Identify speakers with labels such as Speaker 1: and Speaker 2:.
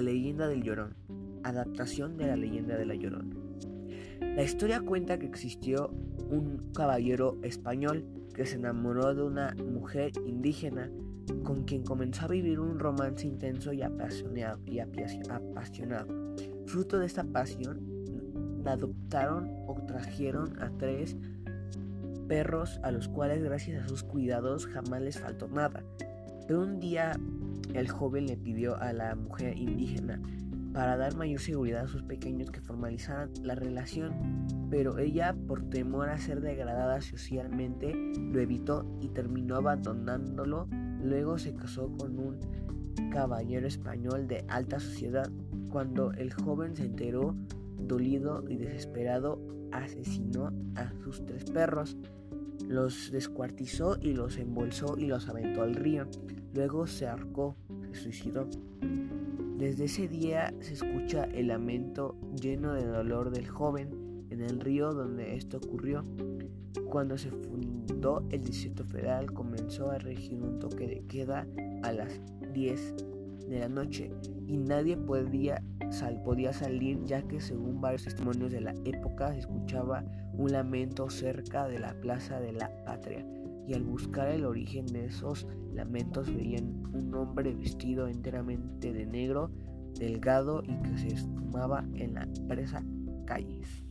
Speaker 1: leyenda del Llorón, adaptación de la leyenda de la Llorona. La historia cuenta que existió un caballero español que se enamoró de una mujer indígena con quien comenzó a vivir un romance intenso y apasionado. Y apasionado. Fruto de esta pasión, adoptaron o trajeron a tres perros a los cuales gracias a sus cuidados jamás les faltó nada. Pero un día el joven le pidió a la mujer indígena para dar mayor seguridad a sus pequeños que formalizaran la relación, pero ella por temor a ser degradada socialmente lo evitó y terminó abandonándolo. Luego se casó con un caballero español de alta sociedad. Cuando el joven se enteró, dolido y desesperado, asesinó a sus tres perros, los descuartizó y los embolsó y los aventó al río. Luego se ahorcó, se suicidó. Desde ese día se escucha el lamento lleno de dolor del joven en el río donde esto ocurrió. Cuando se fundó el Distrito Federal comenzó a regir un toque de queda a las 10 de la noche y nadie podía, podía salir ya que según varios testimonios de la época se escuchaba un lamento cerca de la Plaza de la Patria y al buscar el origen de esos lamentos veían un hombre vestido enteramente de negro, delgado y que se esfumaba en la presa calles.